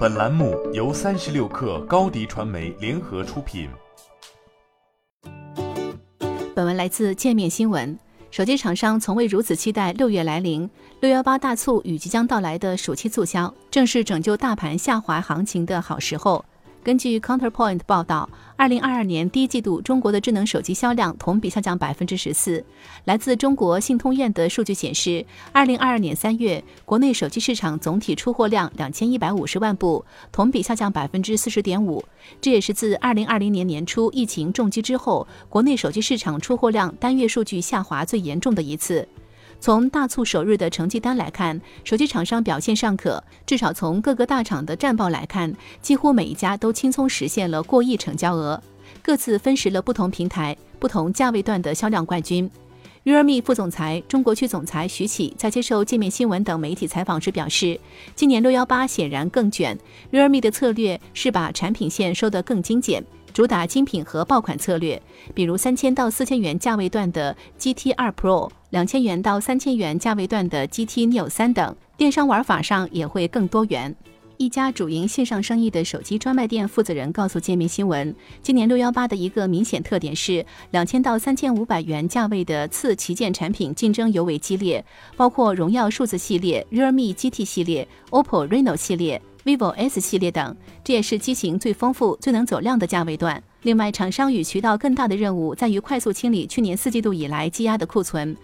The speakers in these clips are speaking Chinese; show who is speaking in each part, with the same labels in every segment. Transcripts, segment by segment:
Speaker 1: 本栏目由三十六氪高低传媒联合出品。
Speaker 2: 本文来自界面新闻。手机厂商从未如此期待六月来临，六幺八大促与即将到来的暑期促销，正是拯救大盘下滑行情的好时候。根据 Counterpoint 报道，二零二二年第一季度中国的智能手机销量同比下降百分之十四。来自中国信通院的数据显示，二零二二年三月，国内手机市场总体出货量两千一百五十万部，同比下降百分之四十点五。这也是自二零二零年年初疫情重击之后，国内手机市场出货量单月数据下滑最严重的一次。从大促首日的成绩单来看，手机厂商表现尚可。至少从各个大厂的战报来看，几乎每一家都轻松实现了过亿成交额，各自分食了不同平台、不同价位段的销量冠军。Realme 副总裁、中国区总裁徐启在接受界面新闻等媒体采访时表示，今年六幺八显然更卷。Realme 的策略是把产品线收得更精简。主打精品和爆款策略，比如三千到四千元价位段的 GT 二 Pro，两千元到三千元价位段的 GT Neo 三等。电商玩法上也会更多元。一家主营线上生意的手机专卖店负责人告诉界面新闻，今年六幺八的一个明显特点是，两千到三千五百元价位的次旗舰产品竞争尤为激烈，包括荣耀数字系列、Realme GT 系列、OPPO Reno 系列。Vivo S 系列等，这也是机型最丰富、最能走量的价位段。另外，厂商与渠道更大的任务在于快速清理去年四季度以来积压的库存。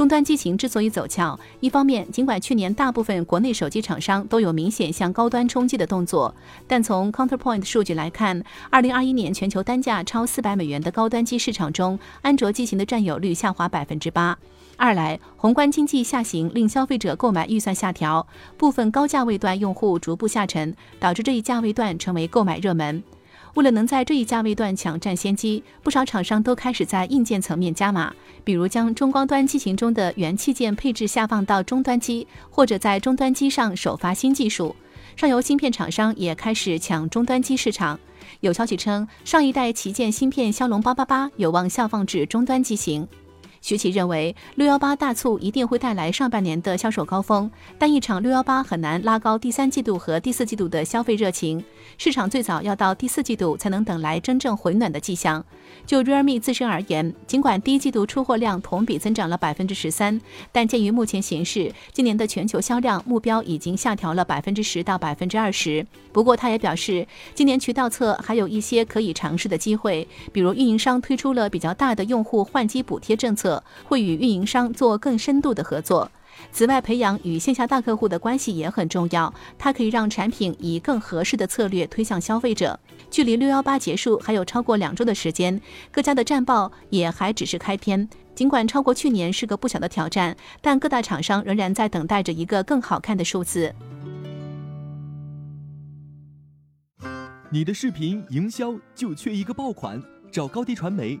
Speaker 2: 终端机型之所以走俏，一方面，尽管去年大部分国内手机厂商都有明显向高端冲击的动作，但从 Counterpoint 数据来看，二零二一年全球单价超四百美元的高端机市场中，安卓机型的占有率下滑百分之八。二来，宏观经济下行令消费者购买预算下调，部分高价位段用户逐步下沉，导致这一价位段成为购买热门。为了能在这一价位段抢占先机，不少厂商都开始在硬件层面加码，比如将中高端机型中的元器件配置下放到终端机，或者在终端机上首发新技术。上游芯片厂商也开始抢终端机市场。有消息称，上一代旗舰芯片骁龙八八八有望下放至终端机型。徐奇认为，六幺八大促一定会带来上半年的销售高峰，但一场六幺八很难拉高第三季度和第四季度的消费热情。市场最早要到第四季度才能等来真正回暖的迹象。就 Realme 自身而言，尽管第一季度出货量同比增长了百分之十三，但鉴于目前形势，今年的全球销量目标已经下调了百分之十到百分之二十。不过，他也表示，今年渠道侧还有一些可以尝试的机会，比如运营商推出了比较大的用户换机补贴政策会与运营商做更深度的合作。此外，培养与线下大客户的关系也很重要，它可以让产品以更合适的策略推向消费者。距离六幺八结束还有超过两周的时间，各家的战报也还只是开篇。尽管超过去年是个不小的挑战，但各大厂商仍然在等待着一个更好看的数字。
Speaker 3: 你的视频营销就缺一个爆款，找高低传媒。